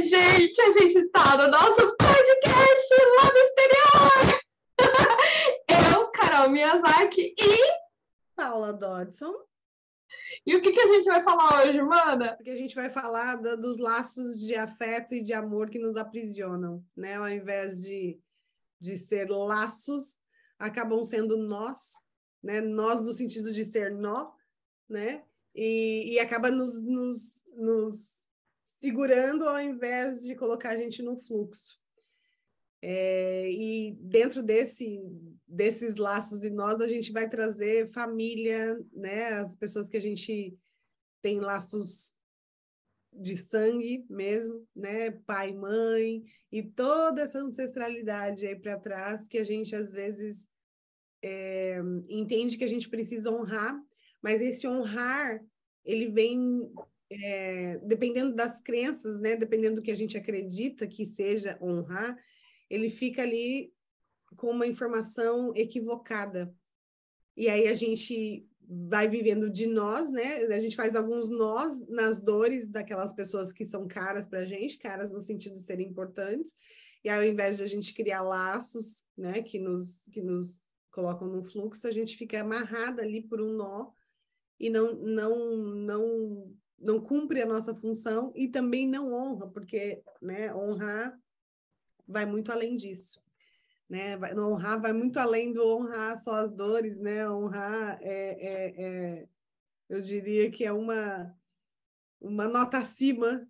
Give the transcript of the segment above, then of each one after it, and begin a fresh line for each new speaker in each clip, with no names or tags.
Gente, a gente está no nosso podcast lá no exterior. Eu, Carol Miyazaki e
Paula Dodson.
E o que, que a gente vai falar hoje, mana?
Porque a gente vai falar do, dos laços de afeto e de amor que nos aprisionam, né? Ao invés de, de ser laços, acabam sendo nós, né? Nós no sentido de ser nó, né? E, e acaba nos, nos, nos segurando ao invés de colocar a gente no fluxo. É, e dentro desse, desses laços de nós, a gente vai trazer família, né? As pessoas que a gente tem laços de sangue mesmo, né? Pai, mãe, e toda essa ancestralidade aí para trás que a gente às vezes é, entende que a gente precisa honrar, mas esse honrar ele vem é, dependendo das crenças, né? Dependendo do que a gente acredita que seja honrar, ele fica ali com uma informação equivocada. E aí a gente vai vivendo de nós, né? A gente faz alguns nós nas dores daquelas pessoas que são caras para a gente, caras no sentido de serem importantes. E ao invés de a gente criar laços, né, que nos, que nos colocam no fluxo, a gente fica amarrada ali por um nó e não, não, não, não cumpre a nossa função e também não honra, porque né, honrar vai muito além disso. Né? Vai, honrar vai muito além do honrar só as dores, né? Honrar é, é, é eu diria que é uma, uma nota acima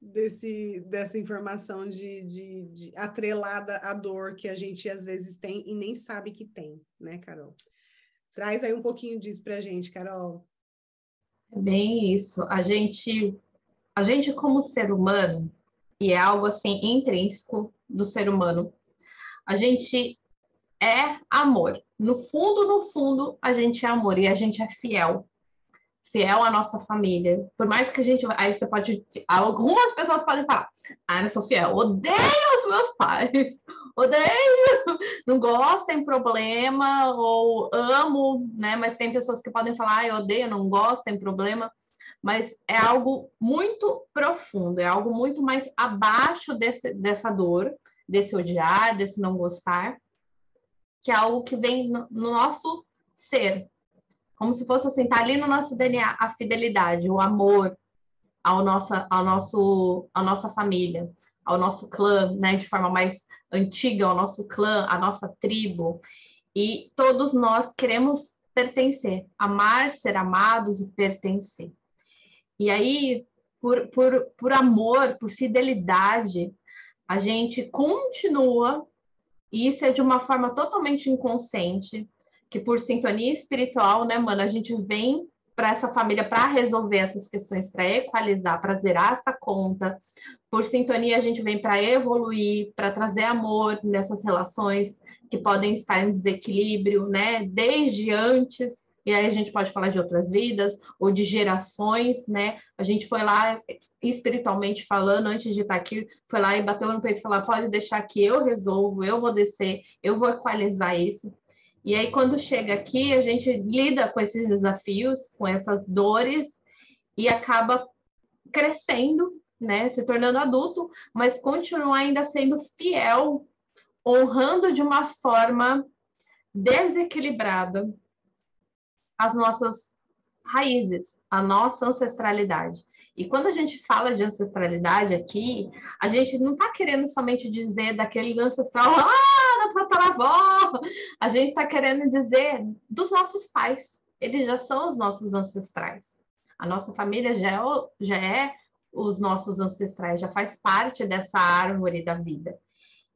desse, dessa informação de, de, de, atrelada à dor que a gente às vezes tem e nem sabe que tem, né, Carol? Traz aí um pouquinho disso para a gente, Carol.
É bem isso. A gente, a gente como ser humano, e é algo assim intrínseco do ser humano. A gente é amor. No fundo, no fundo, a gente é amor e a gente é fiel. Fiel à nossa família. Por mais que a gente. Aí você pode. Algumas pessoas podem falar: Ah, eu sou fiel. Odeio os meus pais. Odeio. Não gosto, tem problema. Ou amo, né? Mas tem pessoas que podem falar: Ah, eu odeio, não gosto, tem problema mas é algo muito profundo, é algo muito mais abaixo desse, dessa dor, desse odiar, desse não gostar, que é algo que vem no, no nosso ser, como se fosse assim, tá ali no nosso DNA a fidelidade, o amor ao nossa, ao nosso, à nossa família, ao nosso clã, né, de forma mais antiga, ao nosso clã, à nossa tribo, e todos nós queremos pertencer, amar, ser amados e pertencer. E aí, por, por, por amor, por fidelidade, a gente continua, e isso é de uma forma totalmente inconsciente, que por sintonia espiritual, né, mano, a gente vem para essa família para resolver essas questões, para equalizar, para zerar essa conta. Por sintonia, a gente vem para evoluir, para trazer amor nessas relações que podem estar em desequilíbrio, né? Desde antes e aí a gente pode falar de outras vidas ou de gerações, né? A gente foi lá espiritualmente falando, antes de estar aqui, foi lá e bateu no peito e falou: pode deixar que eu resolvo, eu vou descer, eu vou equalizar isso. E aí, quando chega aqui, a gente lida com esses desafios, com essas dores, e acaba crescendo, né? Se tornando adulto, mas continua ainda sendo fiel, honrando de uma forma desequilibrada as nossas raízes, a nossa ancestralidade. E quando a gente fala de ancestralidade aqui, a gente não está querendo somente dizer daquele ancestral ah, da tataravó. A gente está querendo dizer dos nossos pais. Eles já são os nossos ancestrais. A nossa família já é, já é os nossos ancestrais, já faz parte dessa árvore da vida.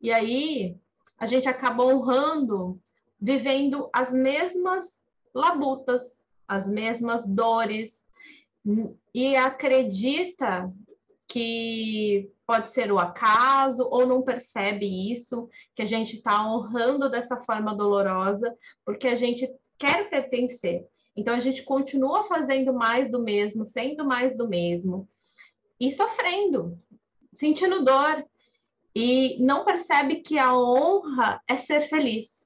E aí a gente acaba honrando, vivendo as mesmas labutas, as mesmas dores, e acredita que pode ser o acaso ou não percebe isso, que a gente está honrando dessa forma dolorosa, porque a gente quer pertencer. Então a gente continua fazendo mais do mesmo, sendo mais do mesmo e sofrendo, sentindo dor e não percebe que a honra é ser feliz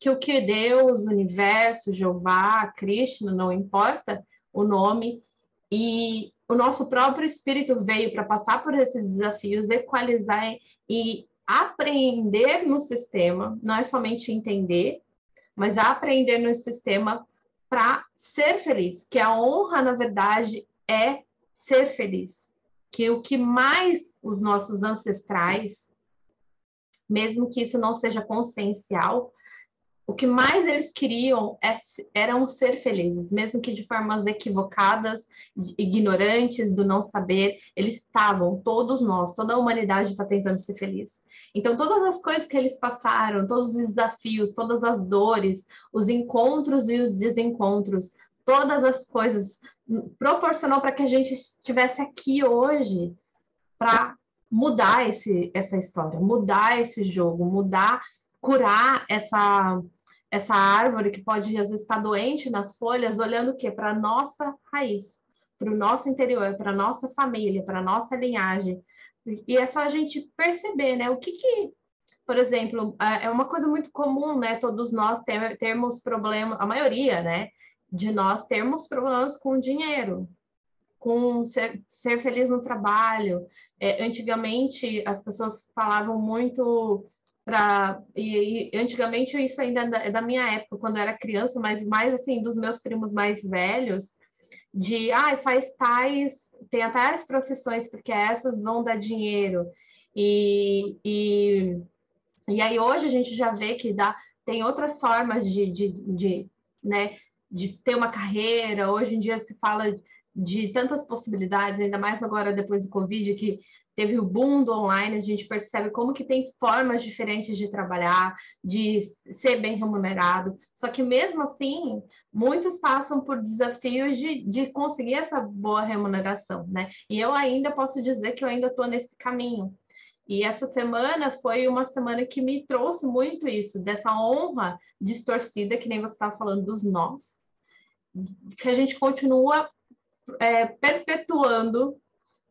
que o que Deus, o universo, Jeová, Krishna, não importa o nome, e o nosso próprio espírito veio para passar por esses desafios, equalizar e aprender no sistema, não é somente entender, mas aprender no sistema para ser feliz, que a honra, na verdade, é ser feliz. Que o que mais os nossos ancestrais, mesmo que isso não seja consciencial, o que mais eles queriam é, eram ser felizes, mesmo que de formas equivocadas, ignorantes, do não saber, eles estavam, todos nós, toda a humanidade está tentando ser feliz. Então, todas as coisas que eles passaram, todos os desafios, todas as dores, os encontros e os desencontros, todas as coisas proporcionou para que a gente estivesse aqui hoje para mudar esse, essa história, mudar esse jogo, mudar, curar essa essa árvore que pode às vezes estar doente nas folhas, olhando o quê? Para a nossa raiz, para o nosso interior, para a nossa família, para a nossa linhagem. E é só a gente perceber, né? O que que, por exemplo, é uma coisa muito comum, né? Todos nós ter, termos problemas, a maioria, né? De nós termos problemas com dinheiro, com ser, ser feliz no trabalho. É, antigamente, as pessoas falavam muito para e, e, antigamente isso ainda é da minha época quando eu era criança mas mais assim dos meus primos mais velhos de ah, faz tais tem tais profissões porque essas vão dar dinheiro. E, e, e aí hoje a gente já vê que dá tem outras formas de, de, de né de ter uma carreira. Hoje em dia se fala de tantas possibilidades ainda mais agora depois do covid que teve o boom do online, a gente percebe como que tem formas diferentes de trabalhar, de ser bem remunerado. Só que mesmo assim, muitos passam por desafios de, de conseguir essa boa remuneração, né? E eu ainda posso dizer que eu ainda estou nesse caminho. E essa semana foi uma semana que me trouxe muito isso, dessa honra distorcida, que nem você estava falando dos nós, que a gente continua é, perpetuando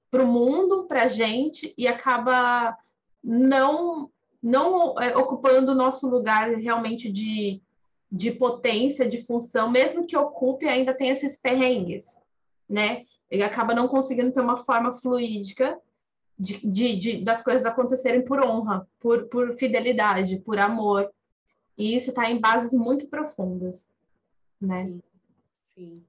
para o mundo, para a gente, e acaba não, não é, ocupando o nosso lugar realmente de, de potência, de função, mesmo que ocupe, ainda tem esses perrengues, né? Ele acaba não conseguindo ter uma forma fluídica de, de, de das coisas acontecerem por honra, por, por fidelidade, por amor. E isso está em bases muito profundas, né?
Sim. Sim.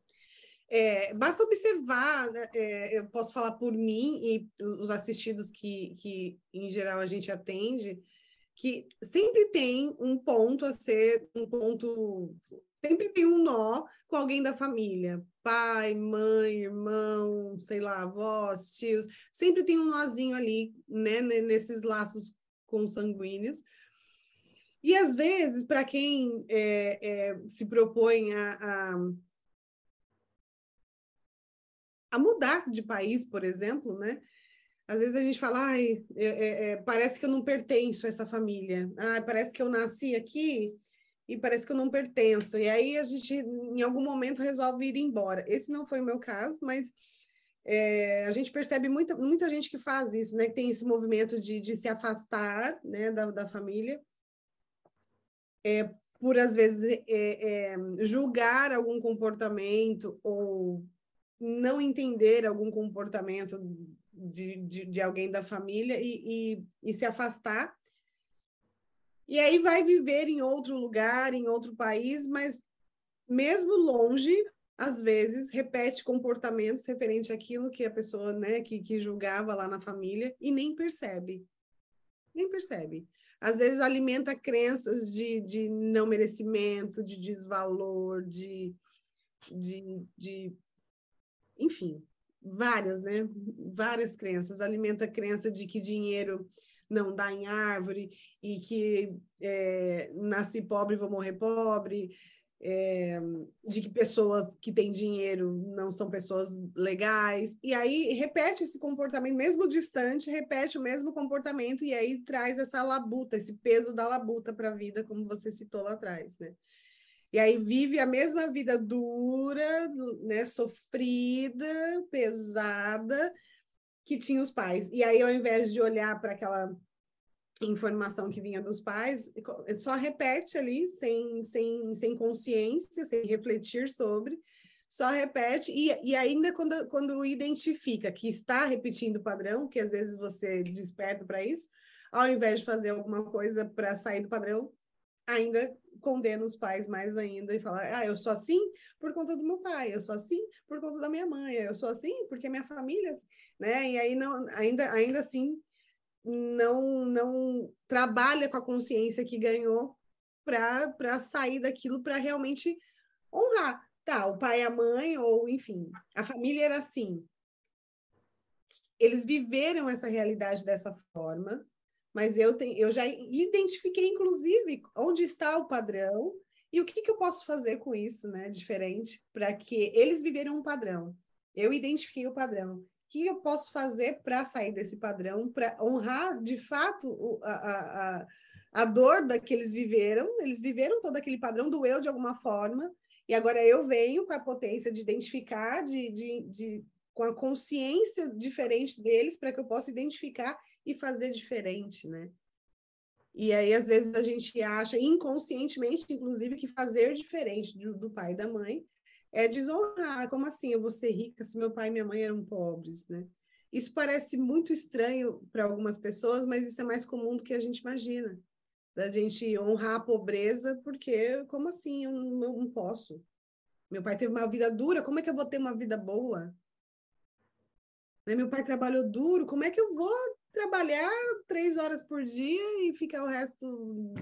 É, basta observar, né, é, eu posso falar por mim e os assistidos que, que, em geral, a gente atende, que sempre tem um ponto a ser, um ponto, sempre tem um nó com alguém da família, pai, mãe, irmão, sei lá, avós, tios, sempre tem um nozinho ali, né, nesses laços consanguíneos. E às vezes, para quem é, é, se propõe a, a a mudar de país, por exemplo, né? Às vezes a gente fala, ai, é, é, é, parece que eu não pertenço a essa família. Ai, parece que eu nasci aqui e parece que eu não pertenço. E aí a gente, em algum momento, resolve ir embora. Esse não foi o meu caso, mas é, a gente percebe muita, muita gente que faz isso, né? Que tem esse movimento de, de se afastar né, da, da família. É, por, às vezes, é, é julgar algum comportamento ou não entender algum comportamento de, de, de alguém da família e, e, e, se afastar. E aí vai viver em outro lugar, em outro país, mas mesmo longe, às vezes, repete comportamentos referente àquilo que a pessoa, né, que, que julgava lá na família e nem percebe. Nem percebe. Às vezes alimenta crenças de, de não merecimento, de desvalor, de, de, de enfim, várias, né? Várias crenças. Alimenta a crença de que dinheiro não dá em árvore e que é, nasci pobre vou morrer pobre, é, de que pessoas que têm dinheiro não são pessoas legais. E aí repete esse comportamento, mesmo distante, repete o mesmo comportamento e aí traz essa labuta, esse peso da labuta para a vida, como você citou lá atrás, né? E aí vive a mesma vida dura, né, sofrida, pesada que tinha os pais. E aí, ao invés de olhar para aquela informação que vinha dos pais, só repete ali, sem, sem, sem consciência, sem refletir sobre, só repete, e, e ainda quando, quando identifica que está repetindo o padrão, que às vezes você desperta para isso, ao invés de fazer alguma coisa para sair do padrão, ainda condena os pais mais ainda e fala: ah, eu sou assim por conta do meu pai, eu sou assim por conta da minha mãe, eu sou assim porque minha família, né? E aí não, ainda, ainda assim não não trabalha com a consciência que ganhou para sair daquilo para realmente honrar. Tá, o pai e a mãe, ou enfim, a família era assim. Eles viveram essa realidade dessa forma, mas eu, tenho, eu já identifiquei, inclusive, onde está o padrão e o que, que eu posso fazer com isso, né? Diferente, para que eles viveram um padrão. Eu identifiquei o padrão. O que eu posso fazer para sair desse padrão, para honrar de fato a, a, a, dor da que eles viveram? Eles viveram todo aquele padrão, doeu de alguma forma, e agora eu venho com a potência de identificar, de, de, de com a consciência diferente deles, para que eu possa identificar e fazer diferente, né? E aí, às vezes, a gente acha, inconscientemente, inclusive, que fazer diferente do, do pai e da mãe é desonrar. Como assim eu vou ser rica se meu pai e minha mãe eram pobres, né? Isso parece muito estranho para algumas pessoas, mas isso é mais comum do que a gente imagina. Da gente honrar a pobreza, porque como assim eu não, eu não posso? Meu pai teve uma vida dura, como é que eu vou ter uma vida boa? Né? Meu pai trabalhou duro, como é que eu vou trabalhar três horas por dia e ficar o resto.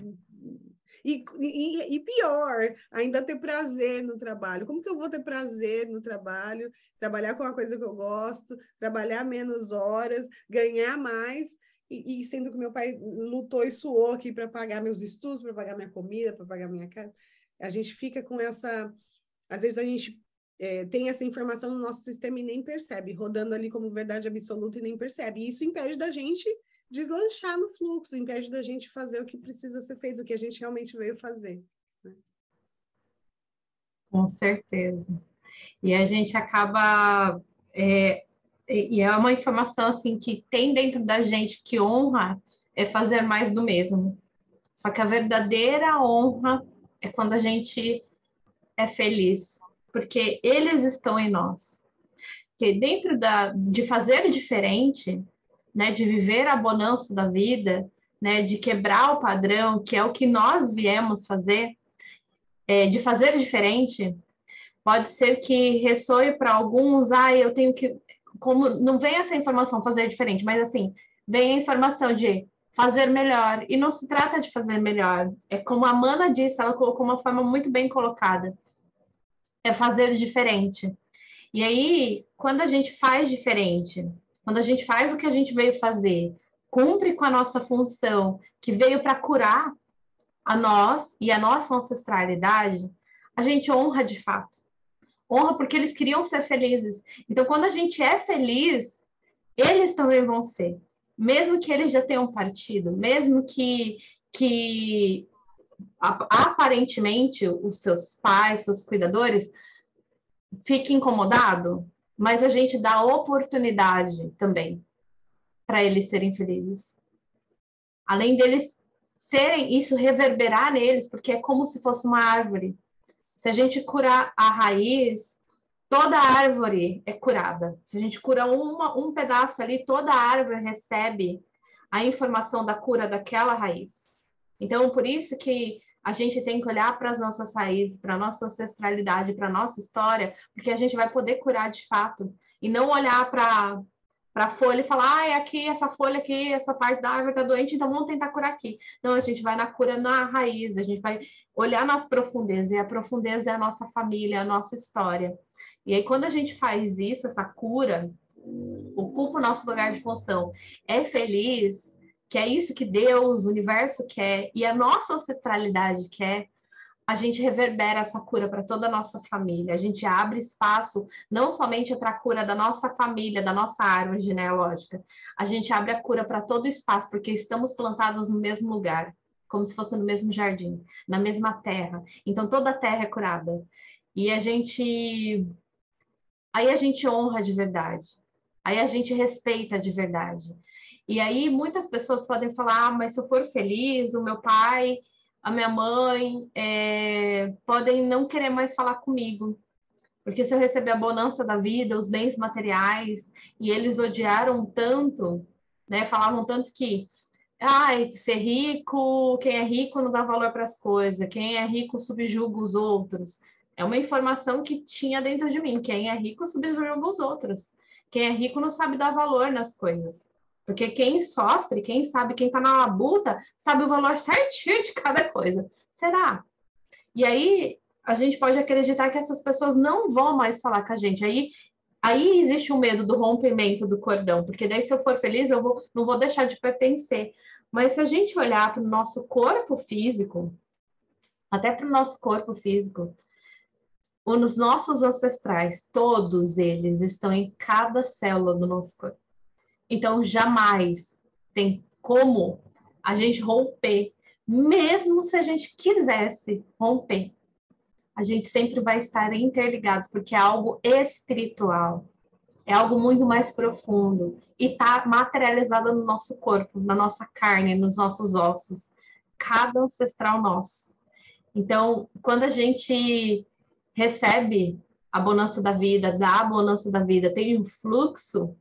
E, e, e, pior, ainda ter prazer no trabalho. Como que eu vou ter prazer no trabalho? Trabalhar com uma coisa que eu gosto, trabalhar menos horas, ganhar mais, e, e sendo que meu pai lutou e suou aqui para pagar meus estudos, para pagar minha comida, para pagar minha casa. A gente fica com essa. Às vezes a gente é, tem essa informação no nosso sistema e nem percebe, rodando ali como verdade absoluta e nem percebe. E isso impede da gente deslanchar no fluxo, impede da gente fazer o que precisa ser feito, o que a gente realmente veio fazer. Né?
Com certeza. E a gente acaba. É, e é uma informação assim que tem dentro da gente que honra é fazer mais do mesmo. Só que a verdadeira honra é quando a gente é feliz, porque eles estão em nós. Que dentro da, de fazer diferente, né, de viver a bonança da vida, né, de quebrar o padrão, que é o que nós viemos fazer, é, de fazer diferente, pode ser que ressoe para alguns, ah, eu tenho que, como não vem essa informação fazer diferente, mas assim, vem a informação de fazer melhor, e não se trata de fazer melhor, é como a Mana disse, ela colocou uma forma muito bem colocada, é fazer diferente. E aí, quando a gente faz diferente, quando a gente faz o que a gente veio fazer, cumpre com a nossa função, que veio para curar a nós e a nossa ancestralidade, a gente honra de fato. Honra porque eles queriam ser felizes. Então, quando a gente é feliz, eles também vão ser. Mesmo que eles já tenham partido, mesmo que, que aparentemente os seus pais, seus cuidadores, fiquem incomodados, mas a gente dá oportunidade também para eles serem felizes. Além deles serem, isso reverberar neles, porque é como se fosse uma árvore. Se a gente curar a raiz, toda a árvore é curada. Se a gente cura uma, um pedaço ali, toda a árvore recebe a informação da cura daquela raiz. Então, por isso que a gente tem que olhar para as nossas raízes, para a nossa ancestralidade, para a nossa história, porque a gente vai poder curar de fato. E não olhar para a folha e falar, ah, é aqui, essa folha aqui, essa parte da árvore está doente, então vamos tentar curar aqui. Não, a gente vai na cura na raiz, a gente vai olhar nas profundezas, e a profundeza é a nossa família, a nossa história. E aí, quando a gente faz isso, essa cura, ocupa o nosso lugar de função, é feliz, que é isso que Deus, o universo quer e a nossa ancestralidade quer, a gente reverbera essa cura para toda a nossa família. A gente abre espaço não somente para a cura da nossa família, da nossa árvore genealógica, a gente abre a cura para todo o espaço, porque estamos plantados no mesmo lugar, como se fosse no mesmo jardim, na mesma terra. Então toda a terra é curada. E a gente aí a gente honra de verdade. Aí a gente respeita de verdade. E aí muitas pessoas podem falar, ah, mas se eu for feliz, o meu pai, a minha mãe é, podem não querer mais falar comigo, Porque se eu receber a bonança da vida, os bens materiais, e eles odiaram tanto, né? Falavam tanto que ai, ser rico, quem é rico não dá valor para as coisas, quem é rico subjuga os outros. É uma informação que tinha dentro de mim. Quem é rico subjuga os outros. Quem é rico não sabe dar valor nas coisas. Porque quem sofre, quem sabe, quem está na labuta, sabe o valor certinho de cada coisa. Será? E aí a gente pode acreditar que essas pessoas não vão mais falar com a gente. Aí, aí existe o medo do rompimento do cordão, porque daí se eu for feliz, eu vou, não vou deixar de pertencer. Mas se a gente olhar para o nosso corpo físico, até para o nosso corpo físico, os nossos ancestrais, todos eles estão em cada célula do nosso corpo. Então, jamais tem como a gente romper, mesmo se a gente quisesse romper. A gente sempre vai estar interligados, porque é algo espiritual, é algo muito mais profundo e está materializado no nosso corpo, na nossa carne, nos nossos ossos, cada ancestral nosso. Então, quando a gente recebe a bonança da vida, dá a bonança da vida, tem um fluxo,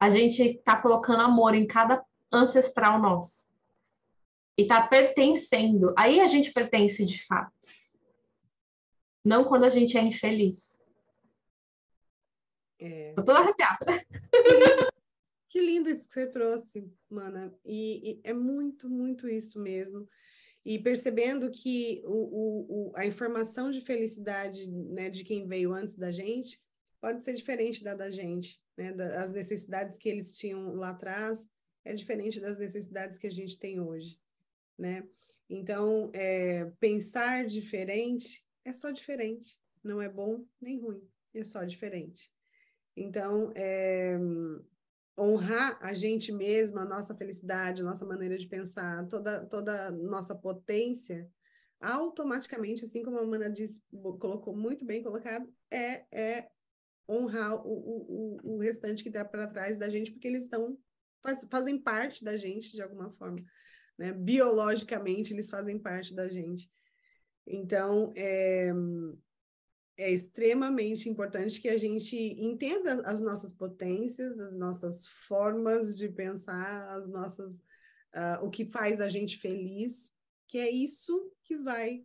a gente está colocando amor em cada ancestral nosso. E está pertencendo. Aí a gente pertence de fato não quando a gente é infeliz. É. Tô toda arrepiada.
Que lindo isso que você trouxe, Mana. E, e, é muito, muito isso mesmo. E percebendo que o, o, o, a informação de felicidade né, de quem veio antes da gente pode ser diferente da da gente. Né? As necessidades que eles tinham lá atrás é diferente das necessidades que a gente tem hoje. Né? Então, é, pensar diferente é só diferente. Não é bom nem ruim, é só diferente. Então, é, honrar a gente mesma, a nossa felicidade, a nossa maneira de pensar, toda, toda a nossa potência, automaticamente, assim como a Mana disse, colocou muito bem colocado, é, é honrar o, o, o restante que está para trás da gente, porque eles estão faz, fazem parte da gente de alguma forma. Né? Biologicamente, eles fazem parte da gente. Então, é, é extremamente importante que a gente entenda as nossas potências, as nossas formas de pensar, as nossas, uh, o que faz a gente feliz, que é isso que vai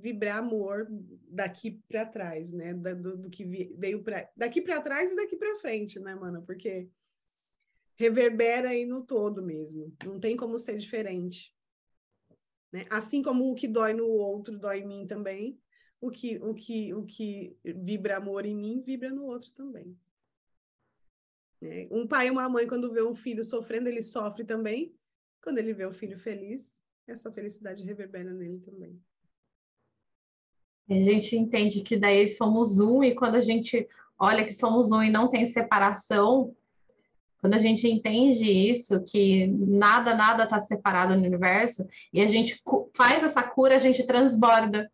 vibrar amor daqui para trás, né? Da, do, do, que veio para daqui para trás e daqui para frente, né, mano? Porque reverbera aí no todo mesmo. Não tem como ser diferente. Né? Assim como o que dói no outro dói em mim também, o que, o que, o que vibra amor em mim vibra no outro também. Né? Um pai e uma mãe, quando vê um filho sofrendo, ele sofre também. Quando ele vê o filho feliz, essa felicidade reverbera nele também.
A gente entende que daí somos um, e quando a gente olha que somos um e não tem separação, quando a gente entende isso, que nada, nada está separado no universo, e a gente faz essa cura, a gente transborda.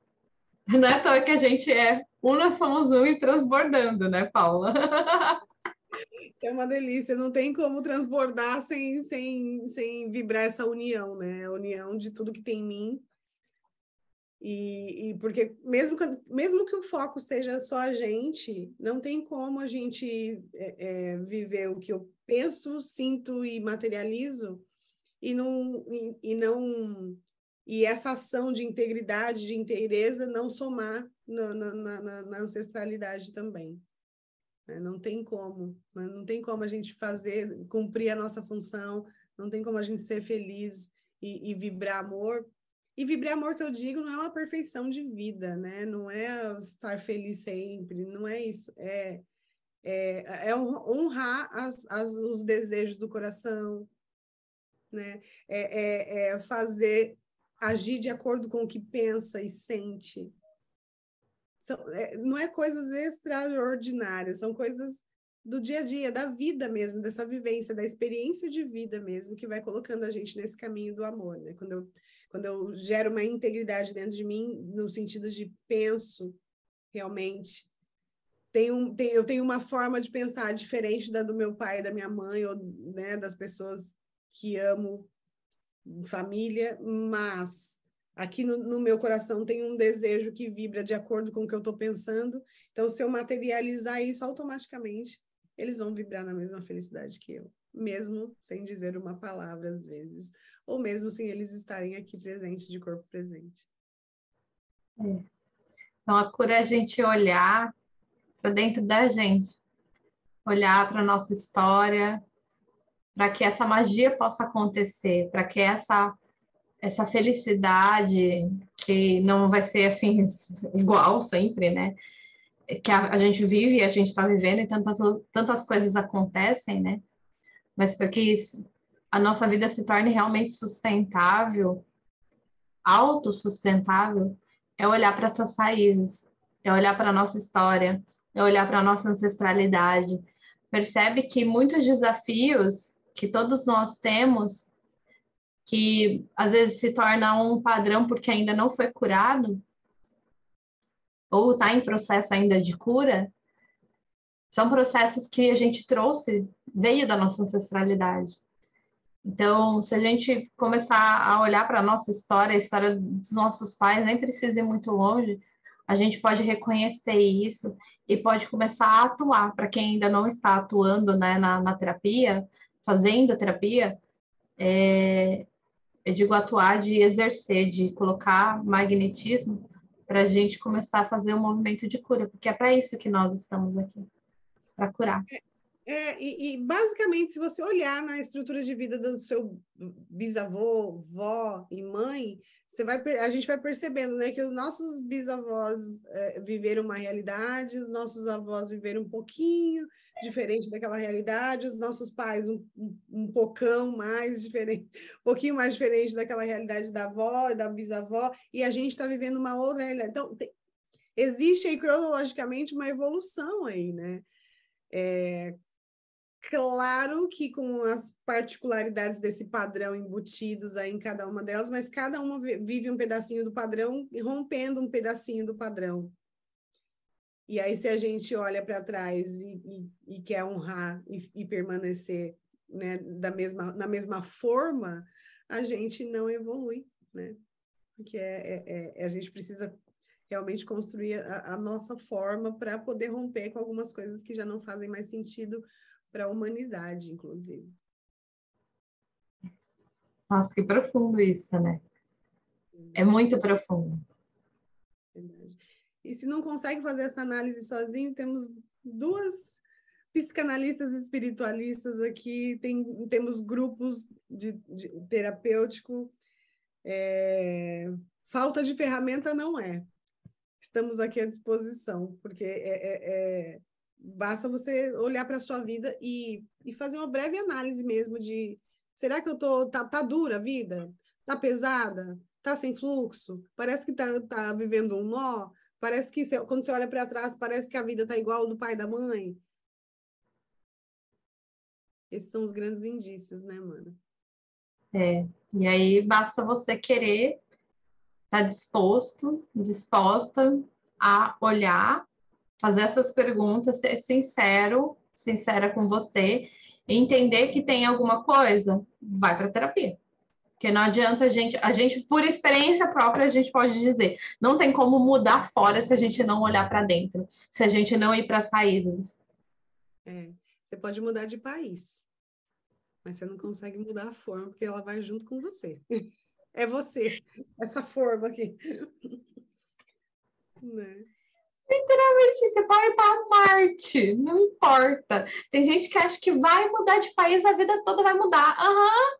Não é à toa que a gente é um, nós somos um e transbordando, né, Paula?
É uma delícia, não tem como transbordar sem, sem, sem vibrar essa união, né? A união de tudo que tem em mim. E, e porque mesmo que, mesmo que o foco seja só a gente, não tem como a gente é, é, viver o que eu penso, sinto e materializo e não e, e, não e essa ação de integridade, de inteireza não somar na, na, na, na ancestralidade também. Né? Não tem como, né? não tem como a gente fazer, cumprir a nossa função, não tem como a gente ser feliz e, e vibrar amor. E vibrar amor que eu digo não é uma perfeição de vida, né? Não é estar feliz sempre, não é isso. É é, é honrar as, as, os desejos do coração, né? É, é, é, fazer agir de acordo com o que pensa e sente. São, é, não é coisas extraordinárias, são coisas do dia a dia, da vida mesmo, dessa vivência, da experiência de vida mesmo, que vai colocando a gente nesse caminho do amor, né? Quando eu, quando eu gero uma integridade dentro de mim, no sentido de penso realmente tenho, eu tenho uma forma de pensar diferente da do meu pai, da minha mãe, ou né, das pessoas que amo, família, mas aqui no, no, meu coração tem um desejo que vibra de acordo com o que eu estou pensando. Então, se eu materializar isso automaticamente, eles vão vibrar na mesma felicidade que eu, mesmo sem dizer uma palavra às vezes, ou mesmo sem eles estarem aqui presentes, de corpo presente.
É. Então, a cura é a gente olhar para dentro da gente, olhar para a nossa história, para que essa magia possa acontecer, para que essa essa felicidade que não vai ser assim igual sempre, né? Que a, a gente vive, a gente está vivendo e tantas tantas coisas acontecem, né? Mas para que a nossa vida se torne realmente sustentável, autossustentável, é olhar para essas raízes, é olhar para a nossa história, é olhar para a nossa ancestralidade. Percebe que muitos desafios que todos nós temos, que às vezes se torna um padrão porque ainda não foi curado, ou está em processo ainda de cura, são processos que a gente trouxe, veio da nossa ancestralidade. Então, se a gente começar a olhar para a nossa história, a história dos nossos pais, nem precisa ir muito longe, a gente pode reconhecer isso e pode começar a atuar. Para quem ainda não está atuando né, na, na terapia, fazendo terapia, é, eu digo atuar de exercer, de colocar magnetismo para a gente começar a fazer um movimento de cura, porque é para isso que nós estamos aqui, para curar.
É, é, e, e, basicamente, se você olhar na estrutura de vida do seu bisavô, vó e mãe, você vai, a gente vai percebendo né, que os nossos bisavós é, viveram uma realidade, os nossos avós viveram um pouquinho diferente daquela realidade, os nossos pais um, um, um pocão mais diferente, um pouquinho mais diferente daquela realidade da avó e da bisavó, e a gente está vivendo uma outra realidade. Então, tem, existe aí cronologicamente uma evolução aí, né? É, Claro que com as particularidades desse padrão embutidos aí em cada uma delas, mas cada uma vive um pedacinho do padrão, rompendo um pedacinho do padrão. E aí, se a gente olha para trás e, e, e, quer honrar e, e permanecer né, da mesma, na mesma forma, a gente não evolui, né? Porque é, é, é a gente precisa realmente construir a, a nossa forma para poder romper com algumas coisas que já não fazem mais sentido para a humanidade, inclusive.
Nossa, que profundo isso, né? É muito profundo.
Verdade. E se não consegue fazer essa análise sozinho, temos duas psicanalistas espiritualistas aqui, tem, temos grupos de, de terapêutico. É, falta de ferramenta não é. Estamos aqui à disposição, porque é, é, é Basta você olhar para a sua vida e, e fazer uma breve análise mesmo de será que eu tô tá, tá dura a vida? Tá pesada? Tá sem fluxo? Parece que tá, tá vivendo um nó? Parece que você, quando você olha para trás, parece que a vida tá igual do pai e da mãe? Esses são os grandes indícios, né, mano?
É, e aí basta você querer, estar tá disposto, disposta a olhar fazer essas perguntas, ser sincero, sincera com você, entender que tem alguma coisa, vai para terapia. Porque não adianta a gente, a gente, por experiência própria, a gente pode dizer, não tem como mudar fora se a gente não olhar para dentro, se a gente não ir para as raízes.
É, você pode mudar de país, mas você não consegue mudar a forma, porque ela vai junto com você. É você, essa forma aqui. né?
Literalmente, você pode ir para Marte, não importa. Tem gente que acha que vai mudar de país, a vida toda vai mudar. Aham, uhum,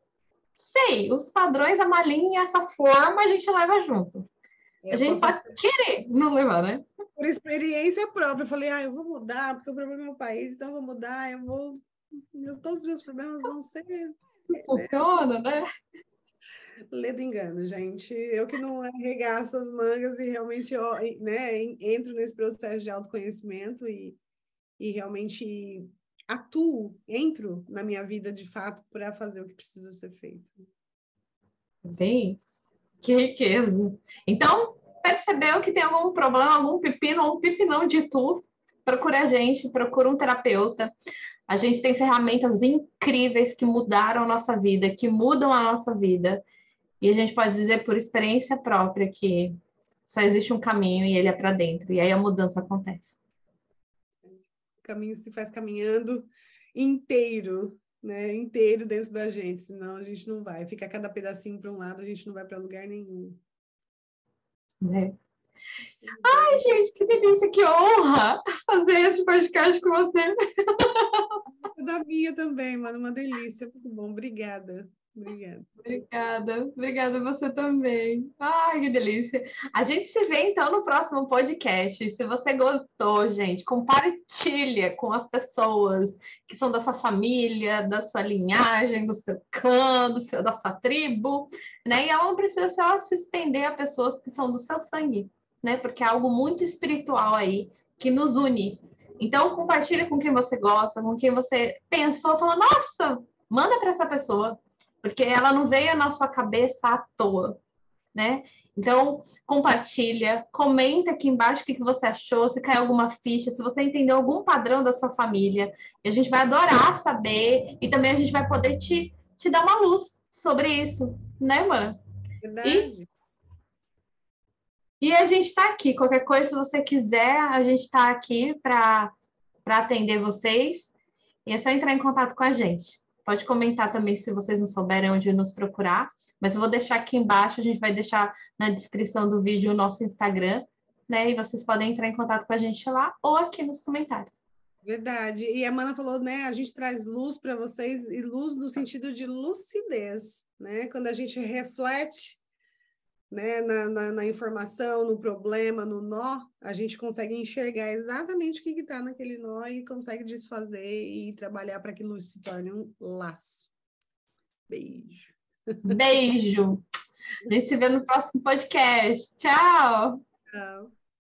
sei, os padrões, a malinha, essa forma, a gente leva junto. Eu a gente pode querer não levar, né?
Por experiência própria, eu falei, ah, eu vou mudar, porque o problema é meu país, então eu vou mudar, eu vou. Todos os meus problemas vão ser.
Funciona, né?
Lê do engano, gente. Eu que não arregaço as mangas e realmente ó, né, entro nesse processo de autoconhecimento e, e realmente atuo, entro na minha vida de fato para fazer o que precisa ser feito.
Bem, que riqueza. Então, percebeu que tem algum problema, algum pepino, um pepinão de tu, procura a gente, procura um terapeuta. A gente tem ferramentas incríveis que mudaram a nossa vida, que mudam a nossa vida E a gente pode dizer por experiência própria que só existe um caminho e ele é para dentro. E aí a mudança acontece.
O caminho se faz caminhando inteiro, né? Inteiro dentro da gente, senão a gente não vai. Fica cada pedacinho para um lado, a gente não vai para lugar nenhum.
É. Ai, gente, que delícia, que honra fazer esse podcast com você.
Minha também, mano, uma delícia, muito bom, obrigada. Obrigada.
Obrigada, obrigada você também. Ai, que delícia. A gente se vê então no próximo podcast. Se você gostou, gente, compartilha com as pessoas que são da sua família, da sua linhagem, do seu clã, do seu, da sua tribo, né? E ela não precisa só se estender a pessoas que são do seu sangue, né? Porque é algo muito espiritual aí que nos une. Então, compartilha com quem você gosta, com quem você pensou, fala, nossa, manda para essa pessoa porque ela não veio na sua cabeça à toa, né? Então, compartilha, comenta aqui embaixo o que você achou, se caiu alguma ficha, se você entendeu algum padrão da sua família. E a gente vai adorar saber e também a gente vai poder te, te dar uma luz sobre isso, né, mano?
Verdade.
E, e a gente está aqui. Qualquer coisa, se você quiser, a gente está aqui para atender vocês. E é só entrar em contato com a gente. Pode comentar também se vocês não souberem onde nos procurar. Mas eu vou deixar aqui embaixo, a gente vai deixar na descrição do vídeo o nosso Instagram, né? E vocês podem entrar em contato com a gente lá ou aqui nos comentários.
Verdade. E a Mana falou, né? A gente traz luz para vocês e luz no sentido de lucidez, né? Quando a gente reflete né, na, na, na, informação, no problema, no nó, a gente consegue enxergar exatamente o que está naquele nó e consegue desfazer e trabalhar para que aquilo se torne um laço. Beijo.
Beijo. A gente se vê no próximo podcast. Tchau.
Tchau.